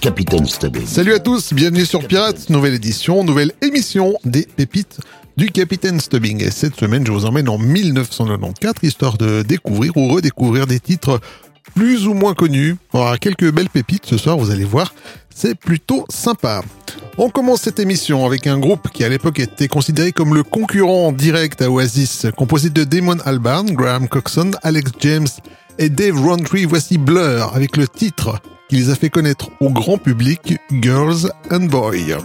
Capitaine Stubbing. Salut à tous, bienvenue sur Pirates, nouvelle édition, nouvelle émission des pépites du Capitaine Stubbing. Et cette semaine, je vous emmène en 1994, histoire de découvrir ou redécouvrir des titres plus ou moins connus. On aura quelques belles pépites ce soir, vous allez voir, c'est plutôt sympa. On commence cette émission avec un groupe qui à l'époque était considéré comme le concurrent direct à Oasis, composé de Damon Albarn, Graham Coxon, Alex James et Dave Rowntree. Voici Blur avec le titre qui les a fait connaître au grand public Girls and Boys.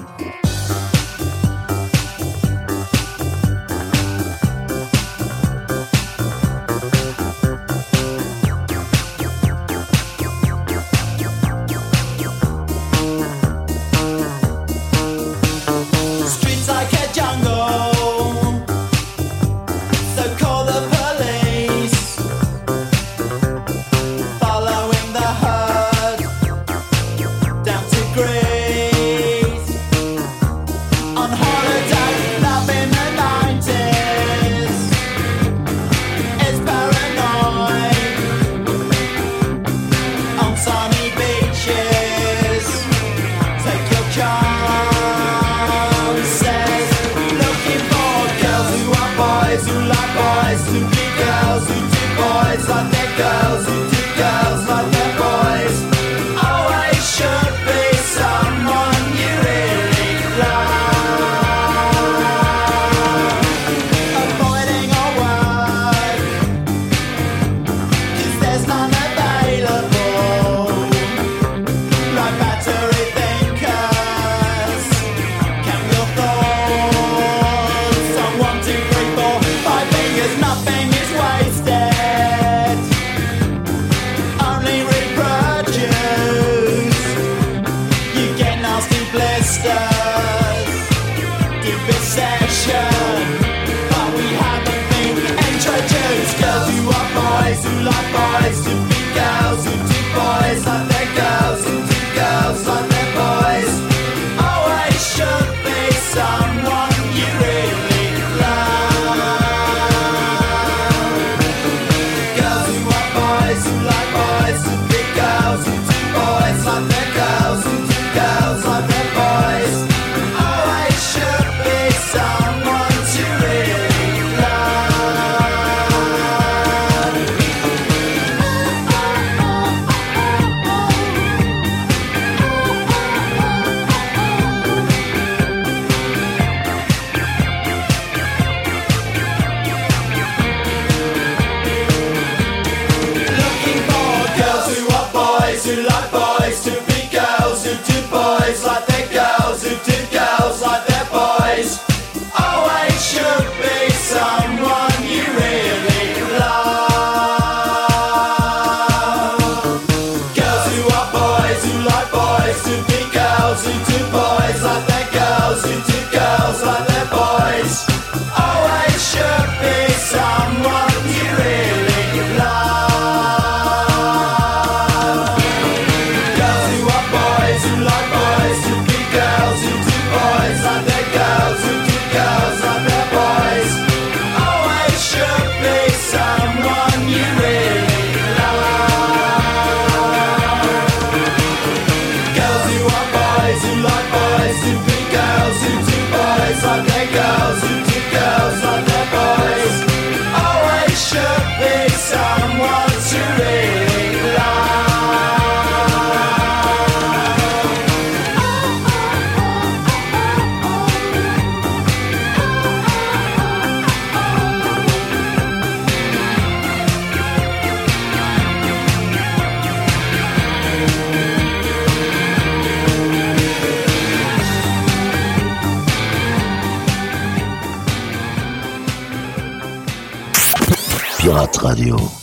Radio.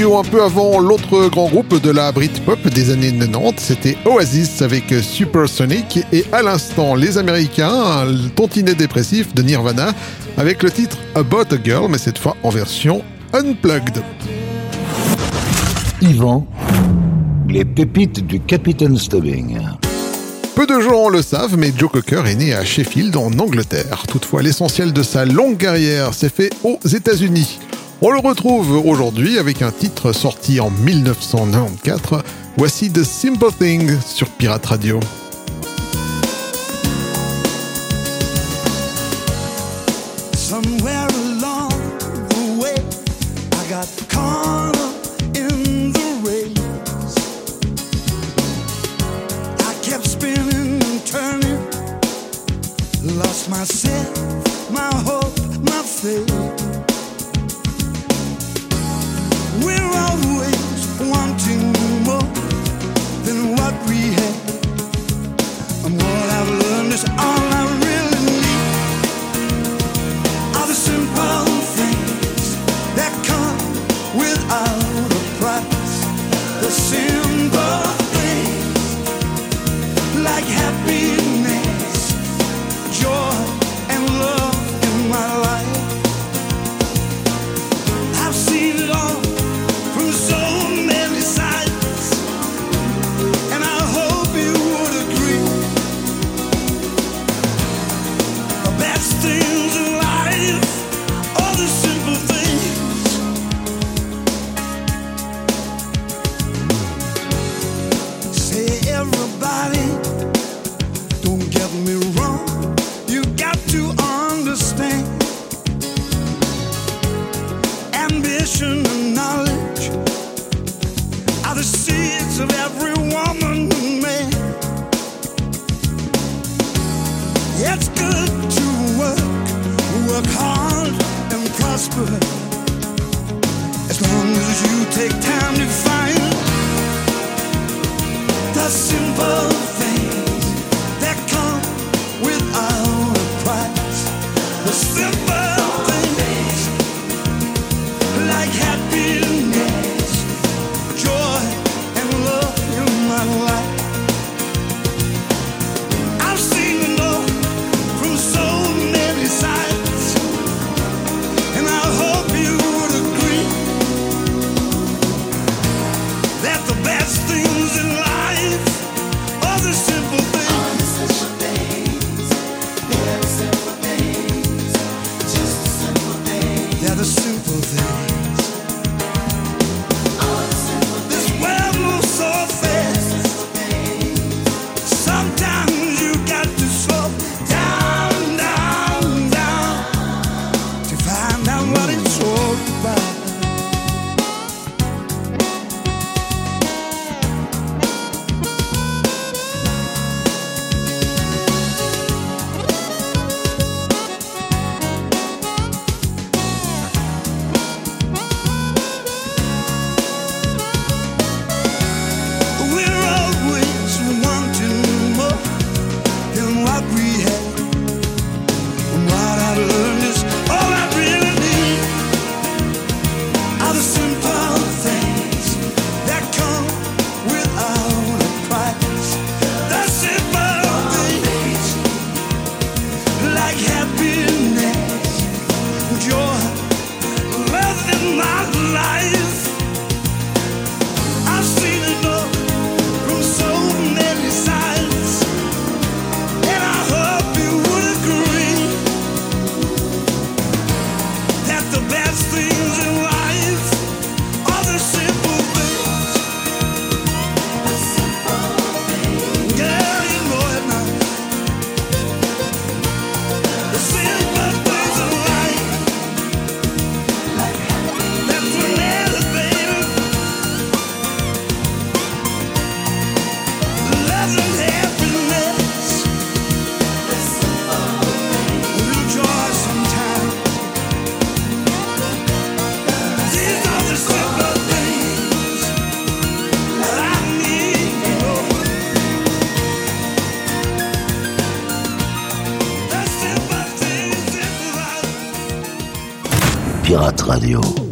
un peu avant l'autre grand groupe de la Britpop des années 90, c'était Oasis avec Supersonic et à l'instant les Américains, un tontinet dépressif de Nirvana avec le titre About a Girl, mais cette fois en version unplugged. Yvan, les pépites du Capitaine Stubbing. Peu de gens le savent, mais Joe Cocker est né à Sheffield, en Angleterre. Toutefois, l'essentiel de sa longue carrière s'est fait aux États-Unis. On le retrouve aujourd'hui avec un titre sorti en 1994. Voici The Simple Thing sur Pirate Radio. Radio.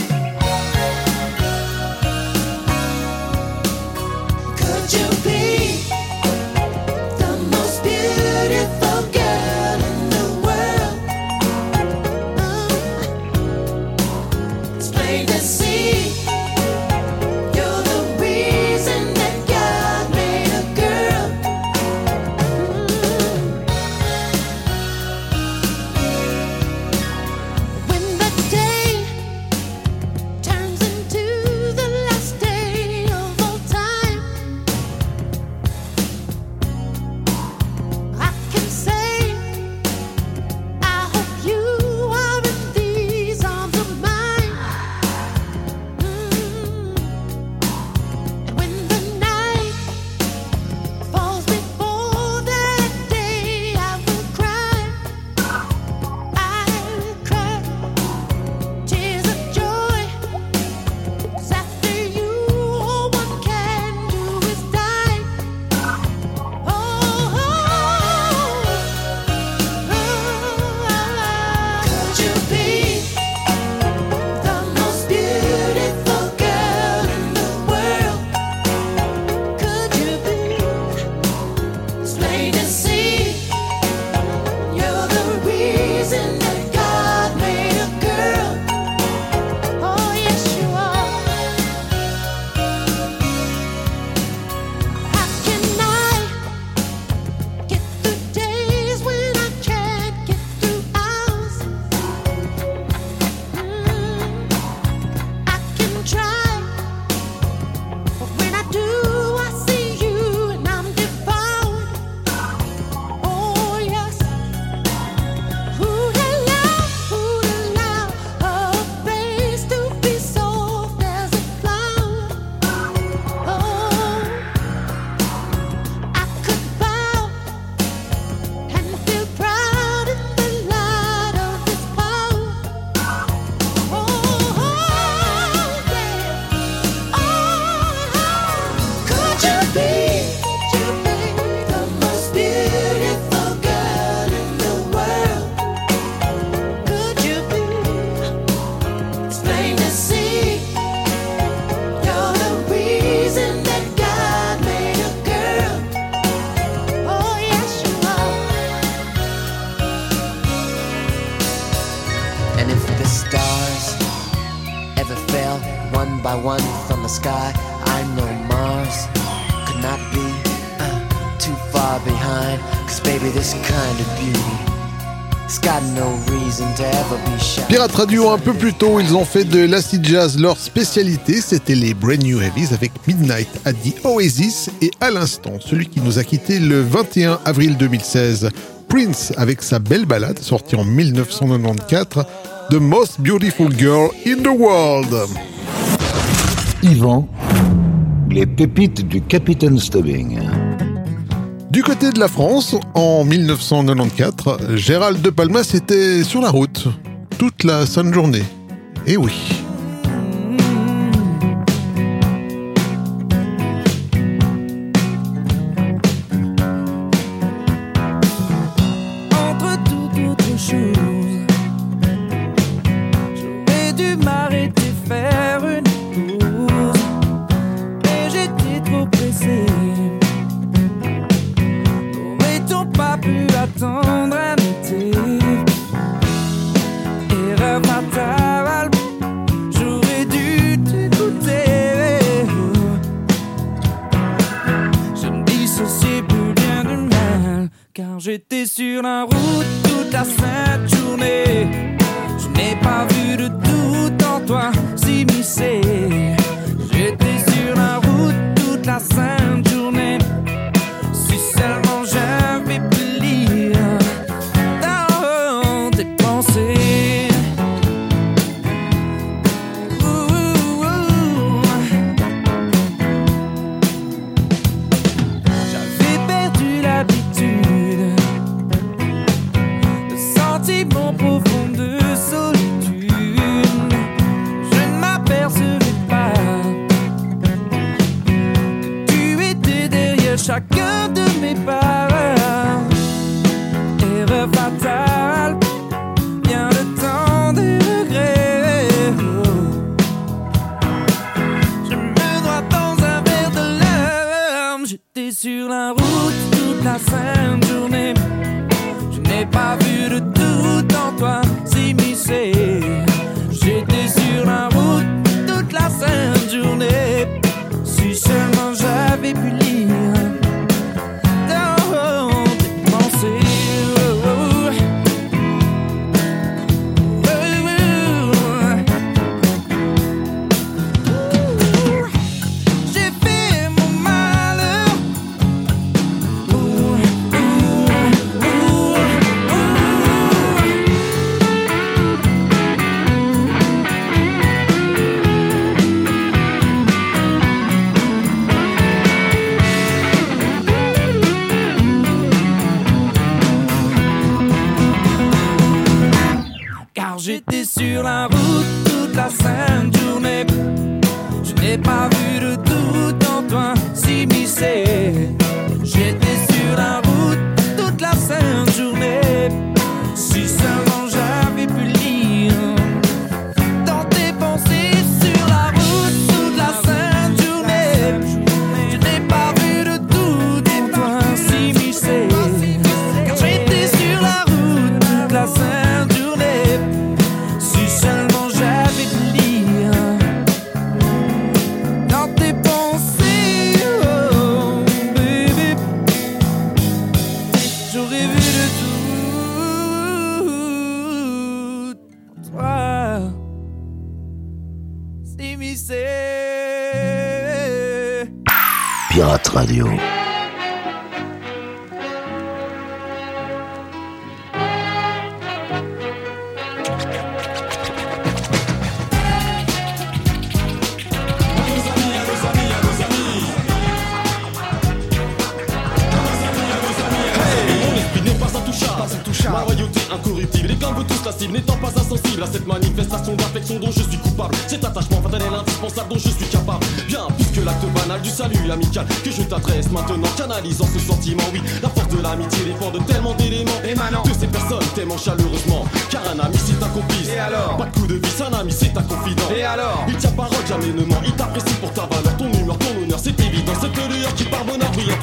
Hit un peu plus tôt, ils ont fait de l'acid jazz leur spécialité. C'était les Brand New Heavies avec Midnight à The Oasis et à l'instant, celui qui nous a quitté le 21 avril 2016, Prince avec sa belle balade sortie en 1994, The Most Beautiful Girl in the World. Yvan, les pépites du Capitaine Stubbing. Du côté de la France, en 1994, Gérald De Palmas était sur la route toute la sainte journée. Et oui.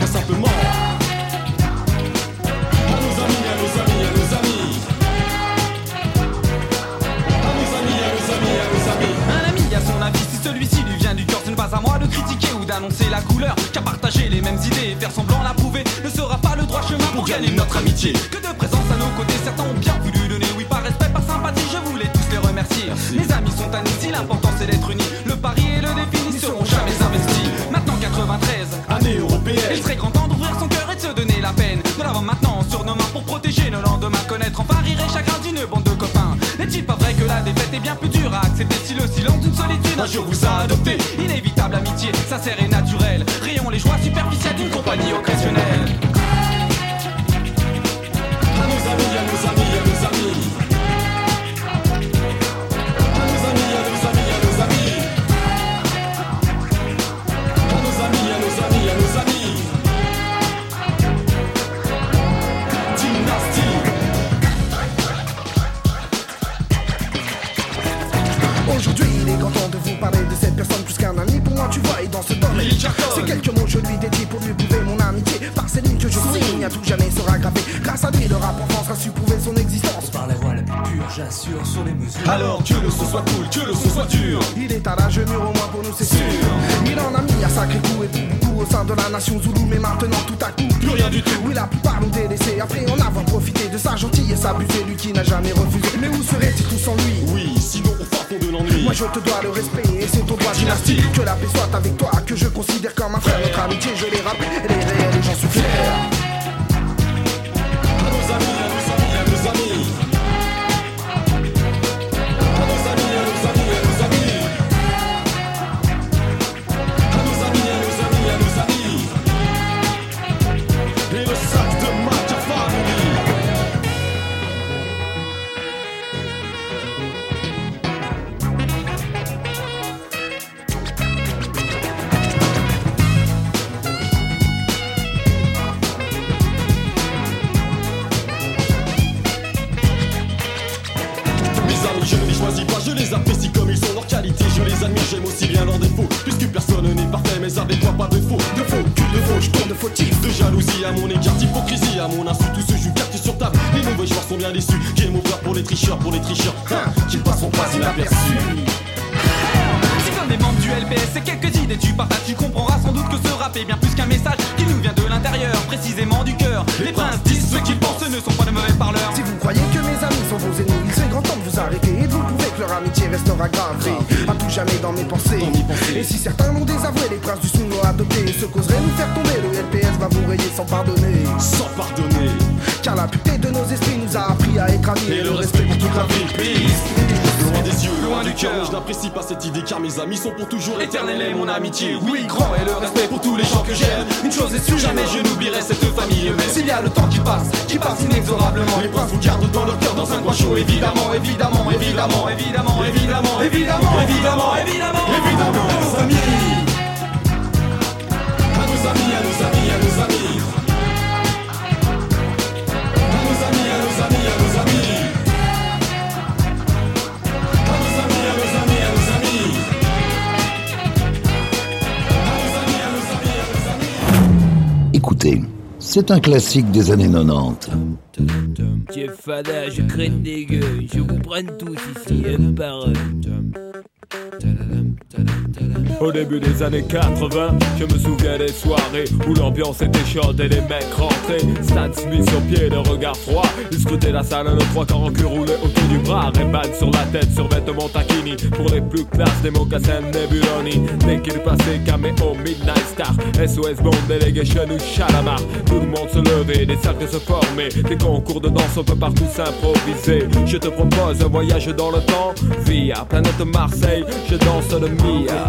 simplement. À nos amis, à nos amis, à nos amis. À nos amis, à nos amis, à nos amis. Un ami a son avis, si celui-ci lui vient du cœur, ce n'est pas à moi de critiquer ou d'annoncer la couleur. Qu'à partager les mêmes idées et faire semblant l'approuver ne sera pas le droit chemin pour gagner notre amitié. Que de présence à nos côtés, certains ont bien voulu donner, oui, par respect, par sympathie, je voulais tous les remercier. Amis un jour vous adoptez. Inévitable amitié, sincère et naturelle. Rayons les joies superficielles d'une compagnie occasionnelle. Alors que le son soit cool, que le son soit dur. Il est à la mur au moins pour nous, c'est sûr. Il en a mis à sacré coup et tout au sein de la nation Zoulou, mais maintenant tout à coup, plus rien du tout. Oui, la plupart l'ont délaissé après en avoir profité de sa gentille et s'abuser, lui qui n'a jamais refusé. Mais où serait-il tout sans lui? Oui, sinon au fond de l'ennui. Moi je te dois le respect et c'est ton droit dynastique. Que la paix soit avec toi, que je considère comme un frère. Notre amitié, je l'ai rappelé, les, les, les j'en sont fier. Gardent dans leur cœur dans un coin chaud, évidemment, évidemment, évidemment, évidemment, évidemment, évidemment, évidemment, évidemment, évidemment, à nos amis. Nos amis, nos amis, à nos amis. À nos amis, à nos amis, à nos amis. Écoutez, c'est un classique des années 90. Tiens, Fada, je craigne des gueux. Je vous prenne tous ici, un par un. Au début des années 80, je me souviens des soirées où l'ambiance était chaude et les mecs rentraient. Stan Smith sur pied, le regard froid. Ils scrutaient la salle, le trois quarts en cul roulé autour du bras. Ray-Ban sur la tête, sur vêtements taquini. Pour les plus classes, des mocassins Nebuloni. Dès qu'il passait, caméo, Midnight Star. SOS Bond, Delegation ou Chalamar. Tout le monde se levait, des cercles se formaient. Des concours de danse, on peut partout s'improviser. Je te propose un voyage dans le temps. Via planète Marseille, je danse le Mia.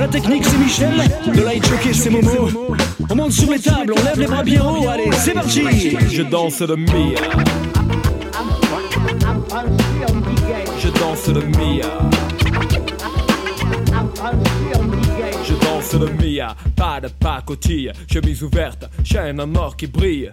La technique, c'est Michel. Le light jockey, c'est Momo. On monte sur les tables, on lève les bras bien haut. Allez, c'est parti. Je danse le Mia Je danse le Mia Je danse le Mia Pas de pacotille Chemise ouverte Chaîne en or qui brille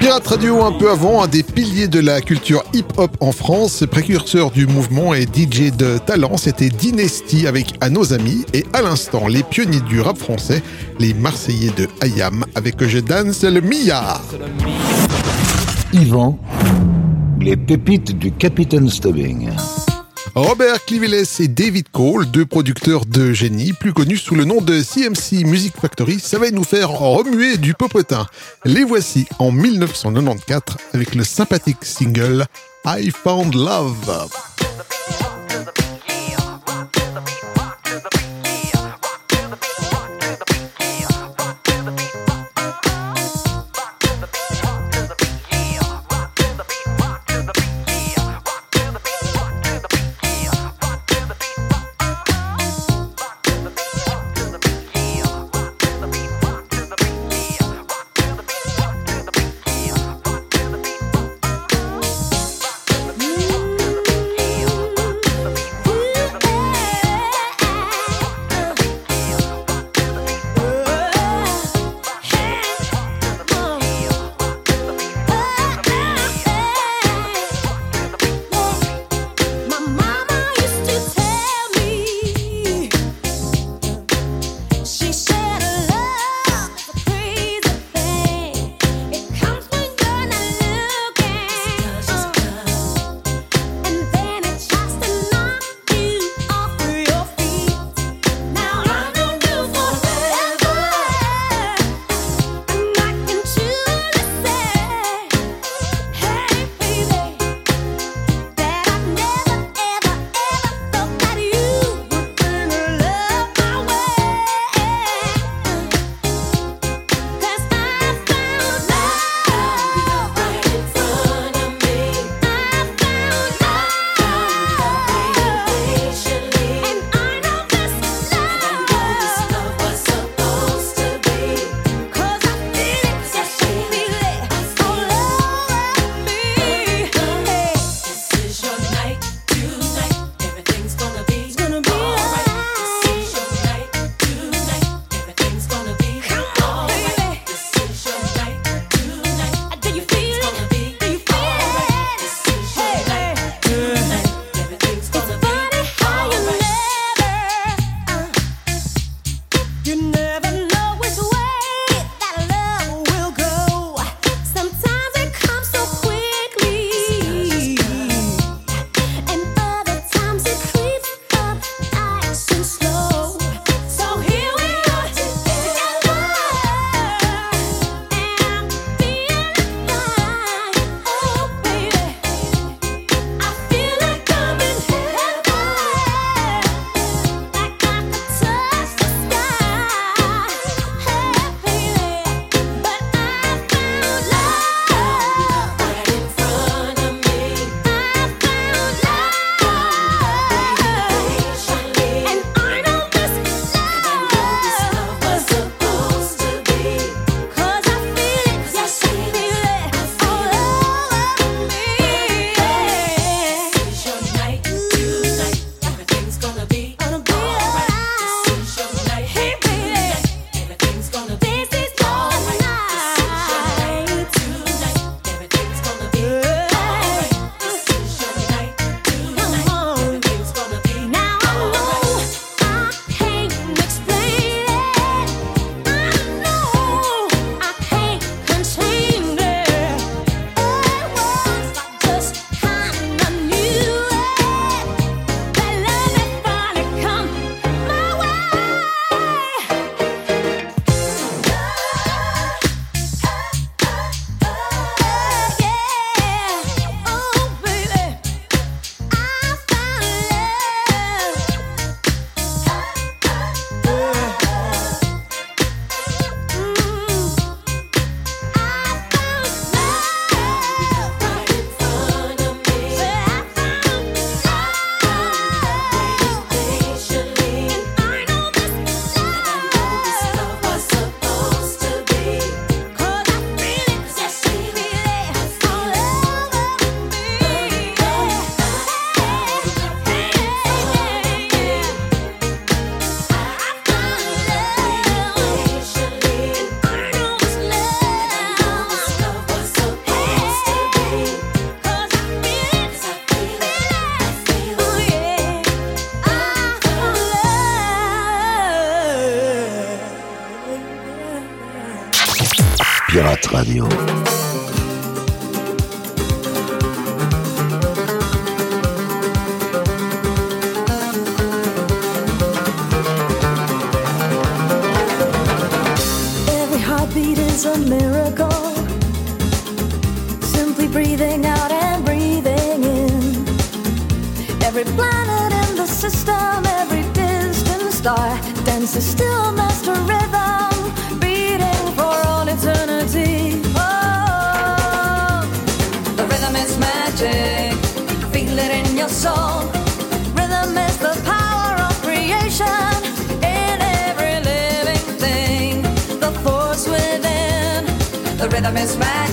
Pirate Radio, un peu avant, un des piliers de la culture hip-hop en France, précurseur du mouvement et DJ de talent, c'était Dynasty avec À nos amis et à l'instant, les pionniers du rap français, les Marseillais de Hayam avec Je danse le Mia. Yvan, les pépites du Capitaine Stubbing. Robert Cliveles et David Cole, deux producteurs de génie, plus connus sous le nom de CMC Music Factory, savaient nous faire remuer du popotin. Les voici en 1994 avec le sympathique single I Found Love.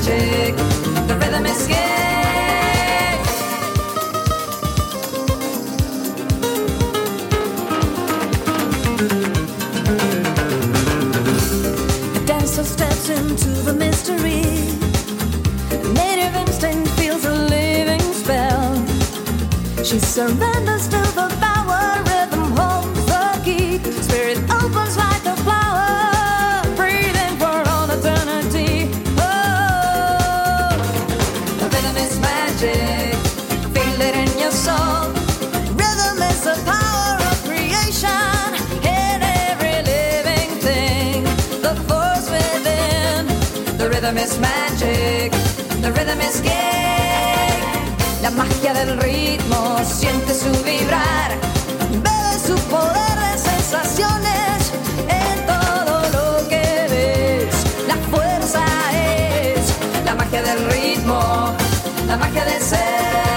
The rhythm is. The dancer steps into the mystery. Native instinct feels a living spell. She surrenders to the. rhythm is magic, the rhythm is gay. La magia del ritmo, siente su vibrar, ve su poder de sensaciones en todo lo que ves. La fuerza es la magia del ritmo, la magia del ser.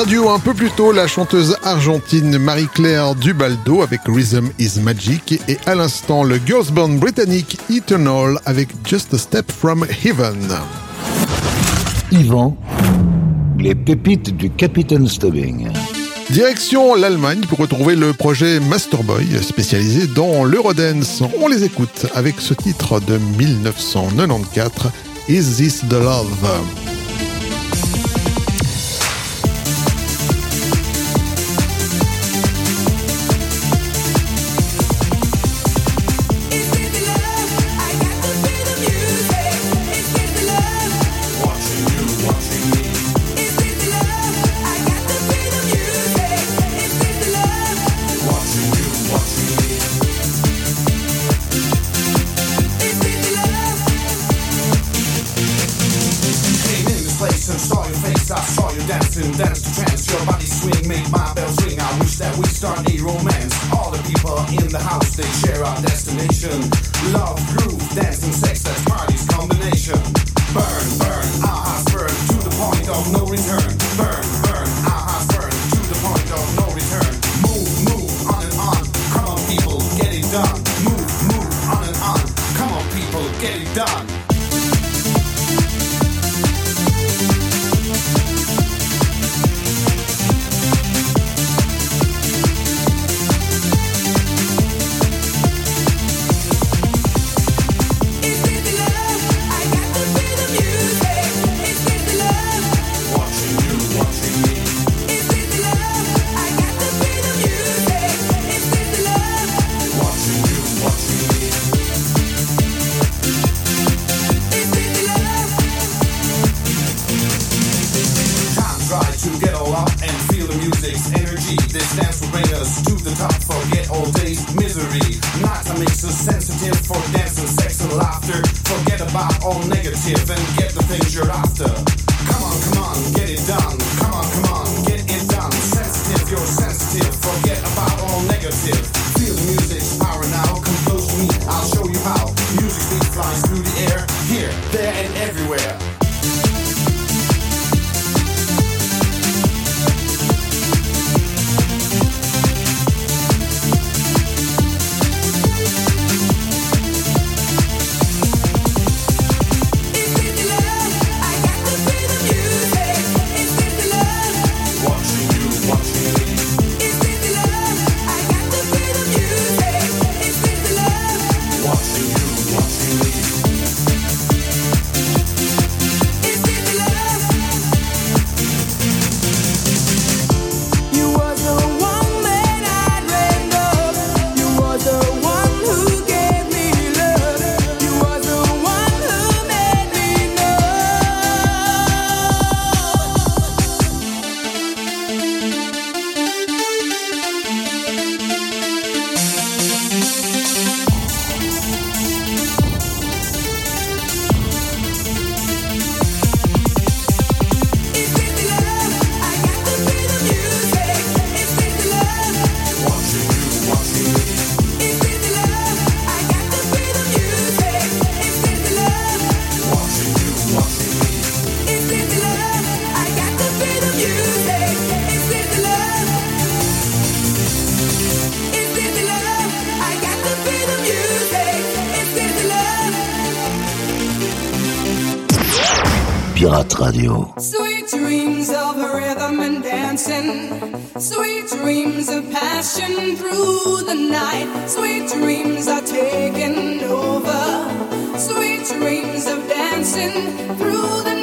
radio un peu plus tôt, la chanteuse argentine Marie-Claire Dubaldo avec Rhythm is Magic et à l'instant le girls band britannique Eternal avec Just a Step from Heaven. Yvan, les pépites du Capitaine Stubbing. Direction l'Allemagne pour retrouver le projet Masterboy spécialisé dans l'Eurodance. On les écoute avec ce titre de 1994, Is This the Love? everywhere. Radio. Sweet dreams of rhythm and dancing, sweet dreams of passion through the night, sweet dreams are taking over, sweet dreams of dancing through the night.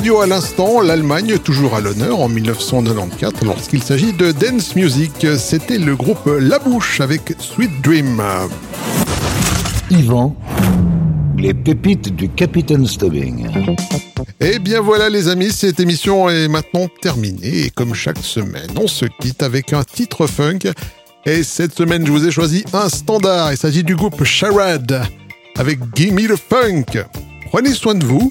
Radio à l'instant, l'Allemagne toujours à l'honneur en 1994 lorsqu'il s'agit de dance music. C'était le groupe La Bouche avec Sweet Dream. Yvan, les pépites du Capitaine Stubbing. Et Eh bien voilà les amis, cette émission est maintenant terminée et comme chaque semaine, on se quitte avec un titre funk. Et cette semaine, je vous ai choisi un standard. Il s'agit du groupe Charade avec Gimme the Funk. Prenez soin de vous.